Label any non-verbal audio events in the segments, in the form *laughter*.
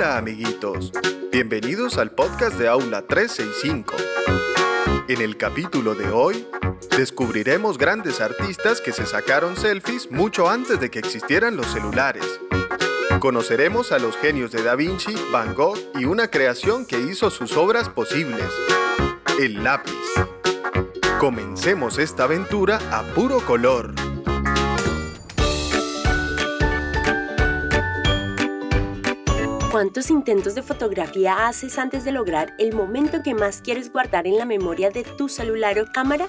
Hola amiguitos, bienvenidos al podcast de Aula 365. En el capítulo de hoy, descubriremos grandes artistas que se sacaron selfies mucho antes de que existieran los celulares. Conoceremos a los genios de Da Vinci, Van Gogh y una creación que hizo sus obras posibles, el lápiz. Comencemos esta aventura a puro color. ¿Cuántos intentos de fotografía haces antes de lograr el momento que más quieres guardar en la memoria de tu celular o cámara?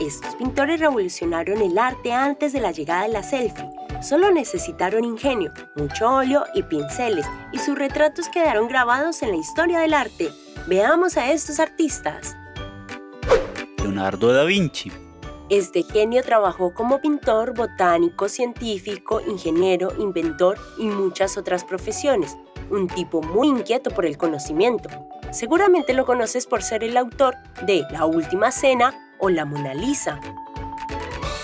Estos pintores revolucionaron el arte antes de la llegada de la selfie. Solo necesitaron ingenio, mucho óleo y pinceles, y sus retratos quedaron grabados en la historia del arte. Veamos a estos artistas. Leonardo da Vinci. Este genio trabajó como pintor, botánico, científico, ingeniero, inventor y muchas otras profesiones un tipo muy inquieto por el conocimiento. Seguramente lo conoces por ser el autor de La Última Cena o La Mona Lisa.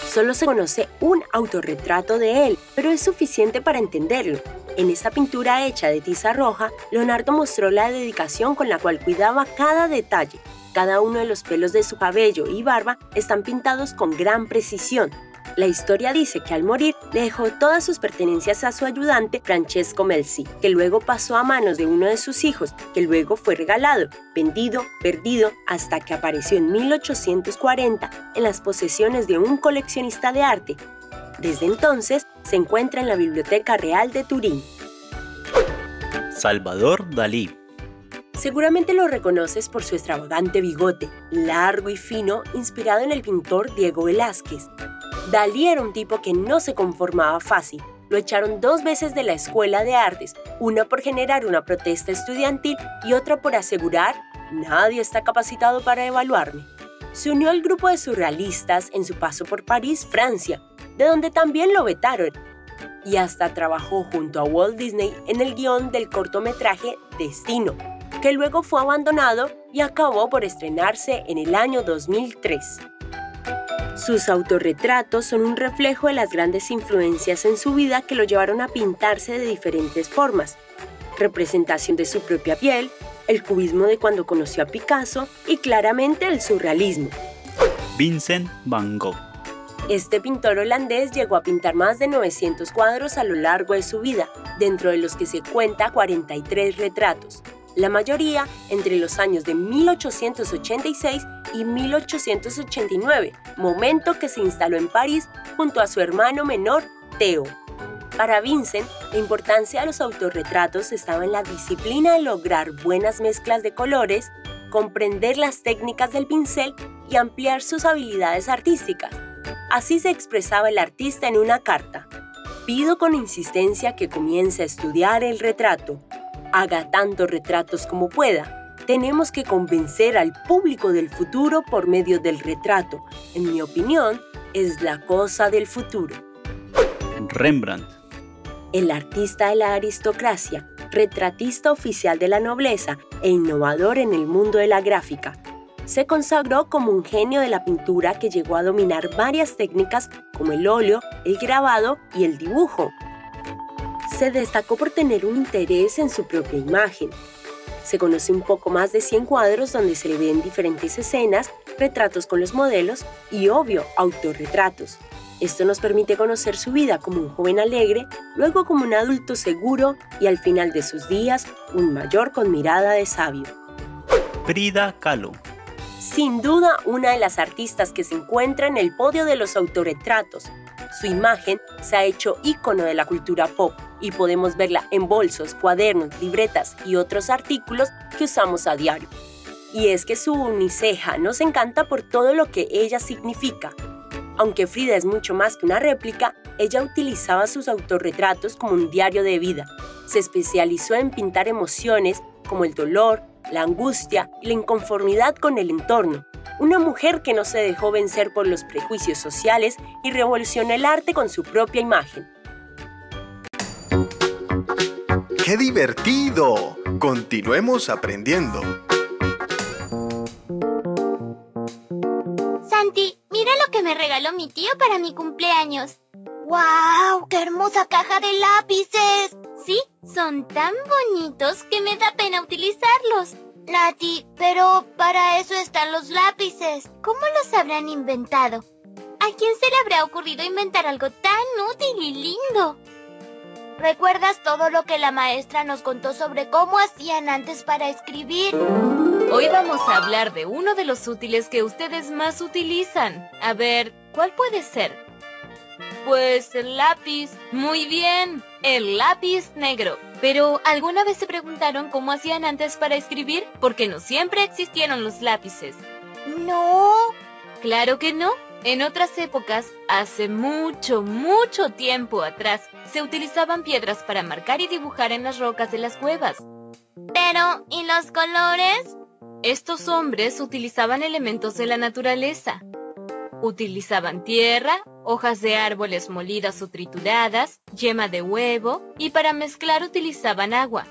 Solo se conoce un autorretrato de él, pero es suficiente para entenderlo. En esta pintura hecha de tiza roja, Leonardo mostró la dedicación con la cual cuidaba cada detalle. Cada uno de los pelos de su cabello y barba están pintados con gran precisión, la historia dice que al morir le dejó todas sus pertenencias a su ayudante Francesco Melzi, que luego pasó a manos de uno de sus hijos, que luego fue regalado, vendido, perdido, hasta que apareció en 1840 en las posesiones de un coleccionista de arte. Desde entonces se encuentra en la Biblioteca Real de Turín. Salvador Dalí. Seguramente lo reconoces por su extravagante bigote, largo y fino, inspirado en el pintor Diego Velázquez. Dalí era un tipo que no se conformaba fácil. Lo echaron dos veces de la Escuela de Artes, una por generar una protesta estudiantil y otra por asegurar, nadie está capacitado para evaluarme. Se unió al grupo de surrealistas en su paso por París, Francia, de donde también lo vetaron, y hasta trabajó junto a Walt Disney en el guion del cortometraje Destino, que luego fue abandonado y acabó por estrenarse en el año 2003. Sus autorretratos son un reflejo de las grandes influencias en su vida que lo llevaron a pintarse de diferentes formas. Representación de su propia piel, el cubismo de cuando conoció a Picasso y claramente el surrealismo. Vincent Van Gogh. Este pintor holandés llegó a pintar más de 900 cuadros a lo largo de su vida, dentro de los que se cuenta 43 retratos la mayoría entre los años de 1886 y 1889, momento que se instaló en París junto a su hermano menor, Theo. Para Vincent, la importancia de los autorretratos estaba en la disciplina de lograr buenas mezclas de colores, comprender las técnicas del pincel y ampliar sus habilidades artísticas. Así se expresaba el artista en una carta. Pido con insistencia que comience a estudiar el retrato, haga tantos retratos como pueda. Tenemos que convencer al público del futuro por medio del retrato. En mi opinión, es la cosa del futuro. Rembrandt. El artista de la aristocracia, retratista oficial de la nobleza e innovador en el mundo de la gráfica. Se consagró como un genio de la pintura que llegó a dominar varias técnicas como el óleo, el grabado y el dibujo, se destacó por tener un interés en su propia imagen. Se conoce un poco más de 100 cuadros donde se le ven diferentes escenas, retratos con los modelos y, obvio, autorretratos. Esto nos permite conocer su vida como un joven alegre, luego como un adulto seguro y al final de sus días, un mayor con mirada de sabio. Frida Kahlo. Sin duda, una de las artistas que se encuentra en el podio de los autorretratos, su imagen se ha hecho ícono de la cultura pop y podemos verla en bolsos, cuadernos, libretas y otros artículos que usamos a diario. Y es que su uniceja nos encanta por todo lo que ella significa. Aunque Frida es mucho más que una réplica, ella utilizaba sus autorretratos como un diario de vida. Se especializó en pintar emociones como el dolor, la angustia y la inconformidad con el entorno, una mujer que no se dejó vencer por los prejuicios sociales y revolucionó el arte con su propia imagen. ¡Qué divertido! Continuemos aprendiendo. Santi, mira lo que me regaló mi tío para mi cumpleaños. ¡Wow! ¡Qué hermosa caja de lápices! Sí, Son tan bonitos que me da pena utilizarlos. Nati, pero para eso están los lápices. ¿Cómo los habrán inventado? ¿A quién se le habrá ocurrido inventar algo tan útil y lindo? ¿Recuerdas todo lo que la maestra nos contó sobre cómo hacían antes para escribir? Hoy vamos a hablar de uno de los útiles que ustedes más utilizan. A ver, ¿cuál puede ser? Pues el lápiz. Muy bien, el lápiz negro. Pero ¿alguna vez se preguntaron cómo hacían antes para escribir? Porque no siempre existieron los lápices. No. Claro que no. En otras épocas, hace mucho, mucho tiempo atrás, se utilizaban piedras para marcar y dibujar en las rocas de las cuevas. Pero, ¿y los colores? Estos hombres utilizaban elementos de la naturaleza. Utilizaban tierra, hojas de árboles molidas o trituradas, yema de huevo y para mezclar utilizaban agua.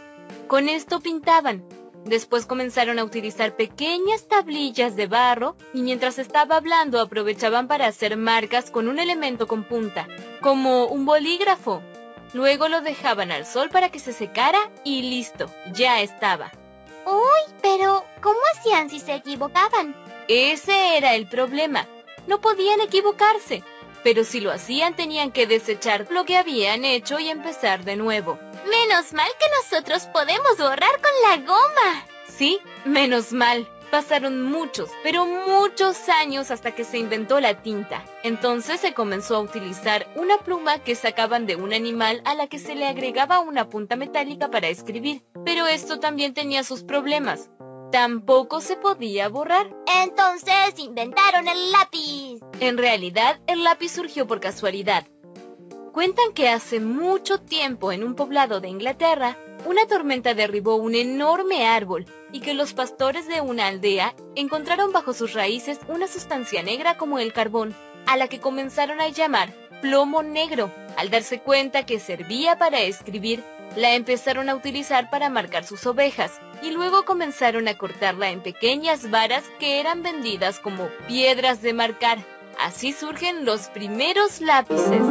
Con esto pintaban. Después comenzaron a utilizar pequeñas tablillas de barro y mientras estaba hablando aprovechaban para hacer marcas con un elemento con punta, como un bolígrafo. Luego lo dejaban al sol para que se secara y listo, ya estaba. Uy, pero ¿cómo hacían si se equivocaban? Ese era el problema. No podían equivocarse, pero si lo hacían tenían que desechar lo que habían hecho y empezar de nuevo. Menos mal que nosotros podemos borrar con la goma. Sí, menos mal. Pasaron muchos, pero muchos años hasta que se inventó la tinta. Entonces se comenzó a utilizar una pluma que sacaban de un animal a la que se le agregaba una punta metálica para escribir. Pero esto también tenía sus problemas. Tampoco se podía borrar. Entonces inventaron el lápiz. En realidad, el lápiz surgió por casualidad. Cuentan que hace mucho tiempo en un poblado de Inglaterra, una tormenta derribó un enorme árbol y que los pastores de una aldea encontraron bajo sus raíces una sustancia negra como el carbón, a la que comenzaron a llamar plomo negro. Al darse cuenta que servía para escribir, la empezaron a utilizar para marcar sus ovejas y luego comenzaron a cortarla en pequeñas varas que eran vendidas como piedras de marcar. Así surgen los primeros lápices.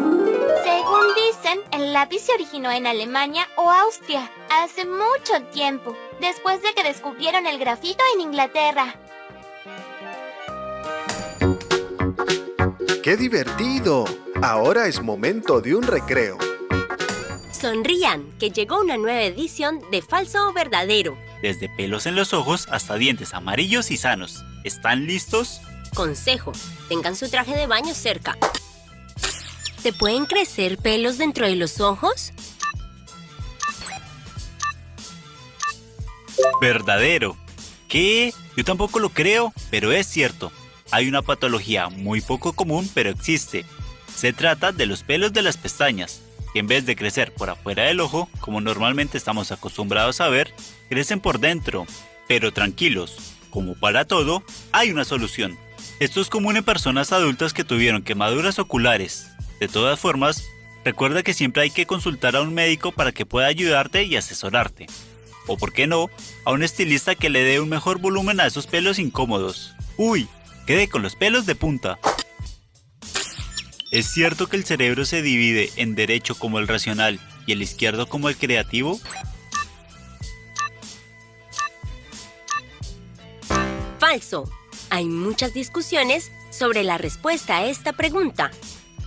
El lápiz se originó en Alemania o Austria hace mucho tiempo, después de que descubrieron el grafito en Inglaterra. ¡Qué divertido! Ahora es momento de un recreo. Sonrían, que llegó una nueva edición de Falso o Verdadero. Desde pelos en los ojos hasta dientes amarillos y sanos. ¿Están listos? Consejo, tengan su traje de baño cerca. ¿Te pueden crecer pelos dentro de los ojos? Verdadero. ¿Qué? Yo tampoco lo creo, pero es cierto. Hay una patología muy poco común, pero existe. Se trata de los pelos de las pestañas, que en vez de crecer por afuera del ojo, como normalmente estamos acostumbrados a ver, crecen por dentro. Pero tranquilos, como para todo, hay una solución. Esto es común en personas adultas que tuvieron quemaduras oculares. De todas formas, recuerda que siempre hay que consultar a un médico para que pueda ayudarte y asesorarte. O por qué no, a un estilista que le dé un mejor volumen a esos pelos incómodos. Uy, quedé con los pelos de punta. ¿Es cierto que el cerebro se divide en derecho como el racional y el izquierdo como el creativo? Falso. Hay muchas discusiones sobre la respuesta a esta pregunta.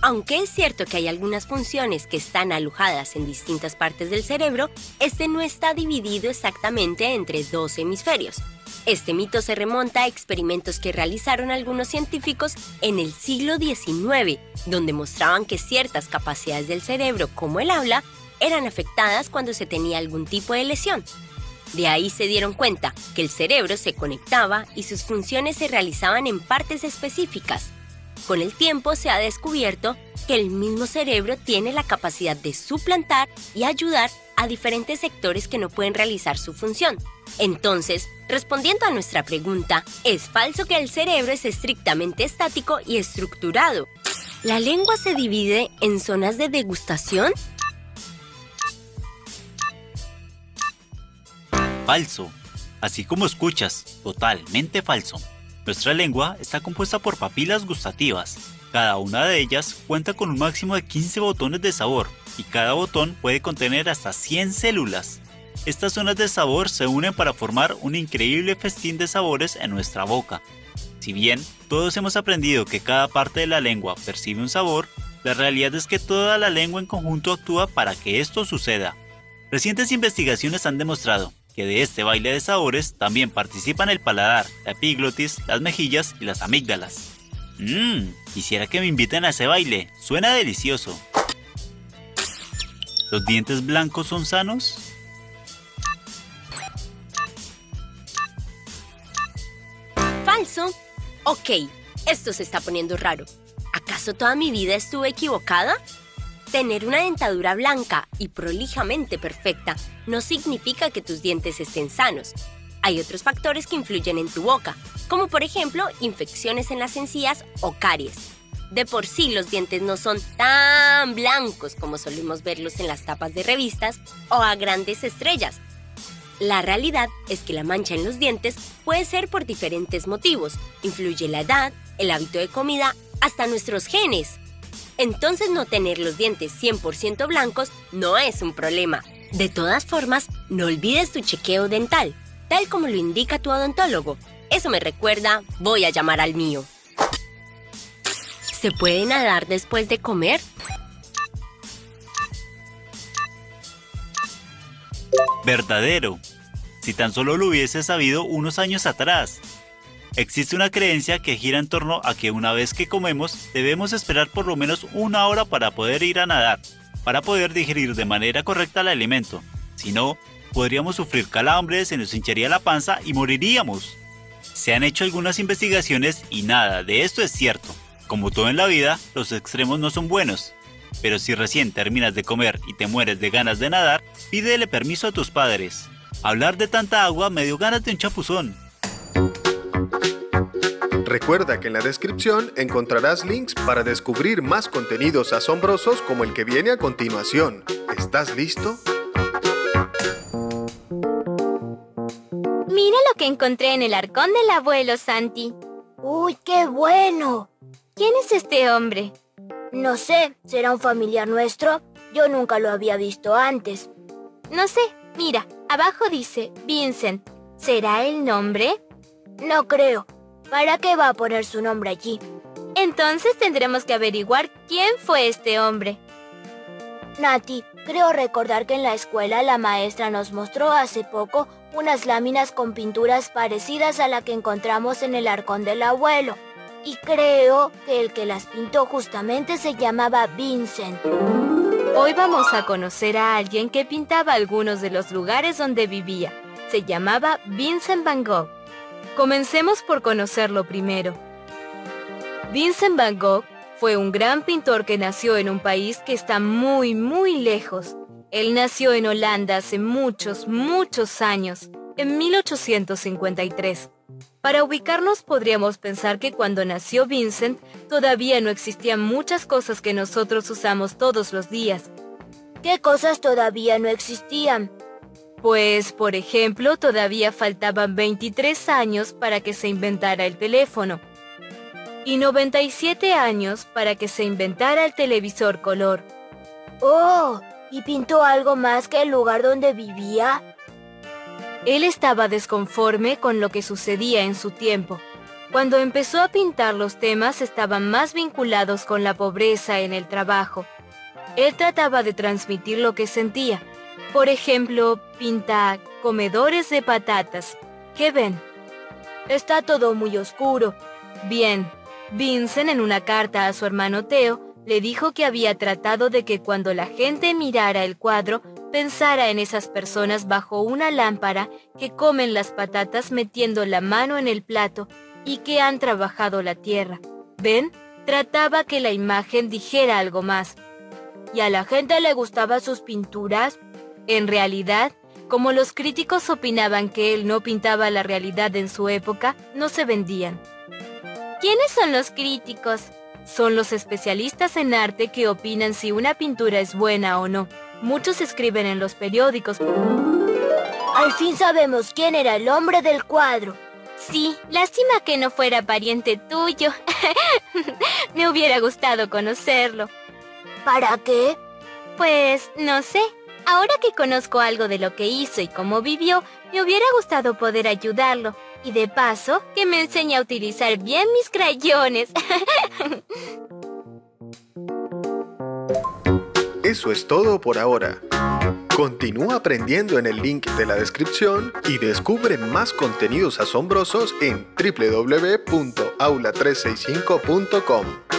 Aunque es cierto que hay algunas funciones que están alojadas en distintas partes del cerebro, este no está dividido exactamente entre dos hemisferios. Este mito se remonta a experimentos que realizaron algunos científicos en el siglo XIX, donde mostraban que ciertas capacidades del cerebro, como el habla, eran afectadas cuando se tenía algún tipo de lesión. De ahí se dieron cuenta que el cerebro se conectaba y sus funciones se realizaban en partes específicas. Con el tiempo se ha descubierto que el mismo cerebro tiene la capacidad de suplantar y ayudar a diferentes sectores que no pueden realizar su función. Entonces, respondiendo a nuestra pregunta, ¿es falso que el cerebro es estrictamente estático y estructurado? ¿La lengua se divide en zonas de degustación? Falso. Así como escuchas, totalmente falso. Nuestra lengua está compuesta por papilas gustativas, Cada una de ellas cuenta con un máximo de 15 botones de sabor y cada botón puede contener hasta 100 células. Estas zonas de sabor se unen para formar un increíble festín de sabores en nuestra boca. Si bien todos hemos aprendido que cada parte de la lengua percibe un sabor, la realidad es que toda la lengua en conjunto actúa para que esto suceda. Recientes investigaciones han demostrado que de este baile de sabores también participan el paladar, la epiglotis, las mejillas y las amígdalas. Mmm, quisiera que me inviten a ese baile, suena delicioso. ¿Los dientes blancos son sanos? Falso. Ok, esto se está poniendo raro. ¿Acaso toda mi vida estuve equivocada? Tener una dentadura blanca y prolijamente perfecta no significa que tus dientes estén sanos. Hay otros factores que influyen en tu boca, como por ejemplo infecciones en las encías o caries. De por sí los dientes no son tan blancos como solemos verlos en las tapas de revistas o a grandes estrellas. La realidad es que la mancha en los dientes puede ser por diferentes motivos. Influye la edad, el hábito de comida, hasta nuestros genes. Entonces no tener los dientes 100% blancos no es un problema. De todas formas, no olvides tu chequeo dental, tal como lo indica tu odontólogo. Eso me recuerda, voy a llamar al mío. ¿Se puede nadar después de comer? Verdadero. Si tan solo lo hubiese sabido unos años atrás. Existe una creencia que gira en torno a que una vez que comemos debemos esperar por lo menos una hora para poder ir a nadar, para poder digerir de manera correcta el alimento. Si no, podríamos sufrir calambres, se nos hincharía la panza y moriríamos. Se han hecho algunas investigaciones y nada de esto es cierto. Como todo en la vida, los extremos no son buenos. Pero si recién terminas de comer y te mueres de ganas de nadar, pídele permiso a tus padres. Hablar de tanta agua me dio ganas de un chapuzón. Recuerda que en la descripción encontrarás links para descubrir más contenidos asombrosos como el que viene a continuación. ¿Estás listo? Mira lo que encontré en el arcón del abuelo Santi. ¡Uy, qué bueno! ¿Quién es este hombre? No sé, ¿será un familiar nuestro? Yo nunca lo había visto antes. No sé, mira, abajo dice Vincent. ¿Será el nombre? No creo. ¿Para qué va a poner su nombre allí? Entonces tendremos que averiguar quién fue este hombre. Nati, creo recordar que en la escuela la maestra nos mostró hace poco unas láminas con pinturas parecidas a la que encontramos en el arcón del abuelo. Y creo que el que las pintó justamente se llamaba Vincent. Hoy vamos a conocer a alguien que pintaba algunos de los lugares donde vivía. Se llamaba Vincent Van Gogh. Comencemos por conocerlo primero. Vincent Van Gogh fue un gran pintor que nació en un país que está muy, muy lejos. Él nació en Holanda hace muchos, muchos años, en 1853. Para ubicarnos podríamos pensar que cuando nació Vincent todavía no existían muchas cosas que nosotros usamos todos los días. ¿Qué cosas todavía no existían? Pues, por ejemplo, todavía faltaban 23 años para que se inventara el teléfono y 97 años para que se inventara el televisor color. ¡Oh! ¿Y pintó algo más que el lugar donde vivía? Él estaba desconforme con lo que sucedía en su tiempo. Cuando empezó a pintar los temas estaban más vinculados con la pobreza en el trabajo. Él trataba de transmitir lo que sentía. Por ejemplo, pinta comedores de patatas. ¿Qué ven? Está todo muy oscuro. Bien, Vincent en una carta a su hermano Teo le dijo que había tratado de que cuando la gente mirara el cuadro pensara en esas personas bajo una lámpara que comen las patatas metiendo la mano en el plato y que han trabajado la tierra. ¿Ven? Trataba que la imagen dijera algo más. ¿Y a la gente le gustaban sus pinturas? En realidad, como los críticos opinaban que él no pintaba la realidad en su época, no se vendían. ¿Quiénes son los críticos? Son los especialistas en arte que opinan si una pintura es buena o no. Muchos escriben en los periódicos. Al fin sabemos quién era el hombre del cuadro. Sí, lástima que no fuera pariente tuyo. *laughs* Me hubiera gustado conocerlo. ¿Para qué? Pues no sé. Ahora que conozco algo de lo que hizo y cómo vivió, me hubiera gustado poder ayudarlo. Y de paso, que me enseñe a utilizar bien mis crayones. *laughs* Eso es todo por ahora. Continúa aprendiendo en el link de la descripción y descubre más contenidos asombrosos en www.aula365.com.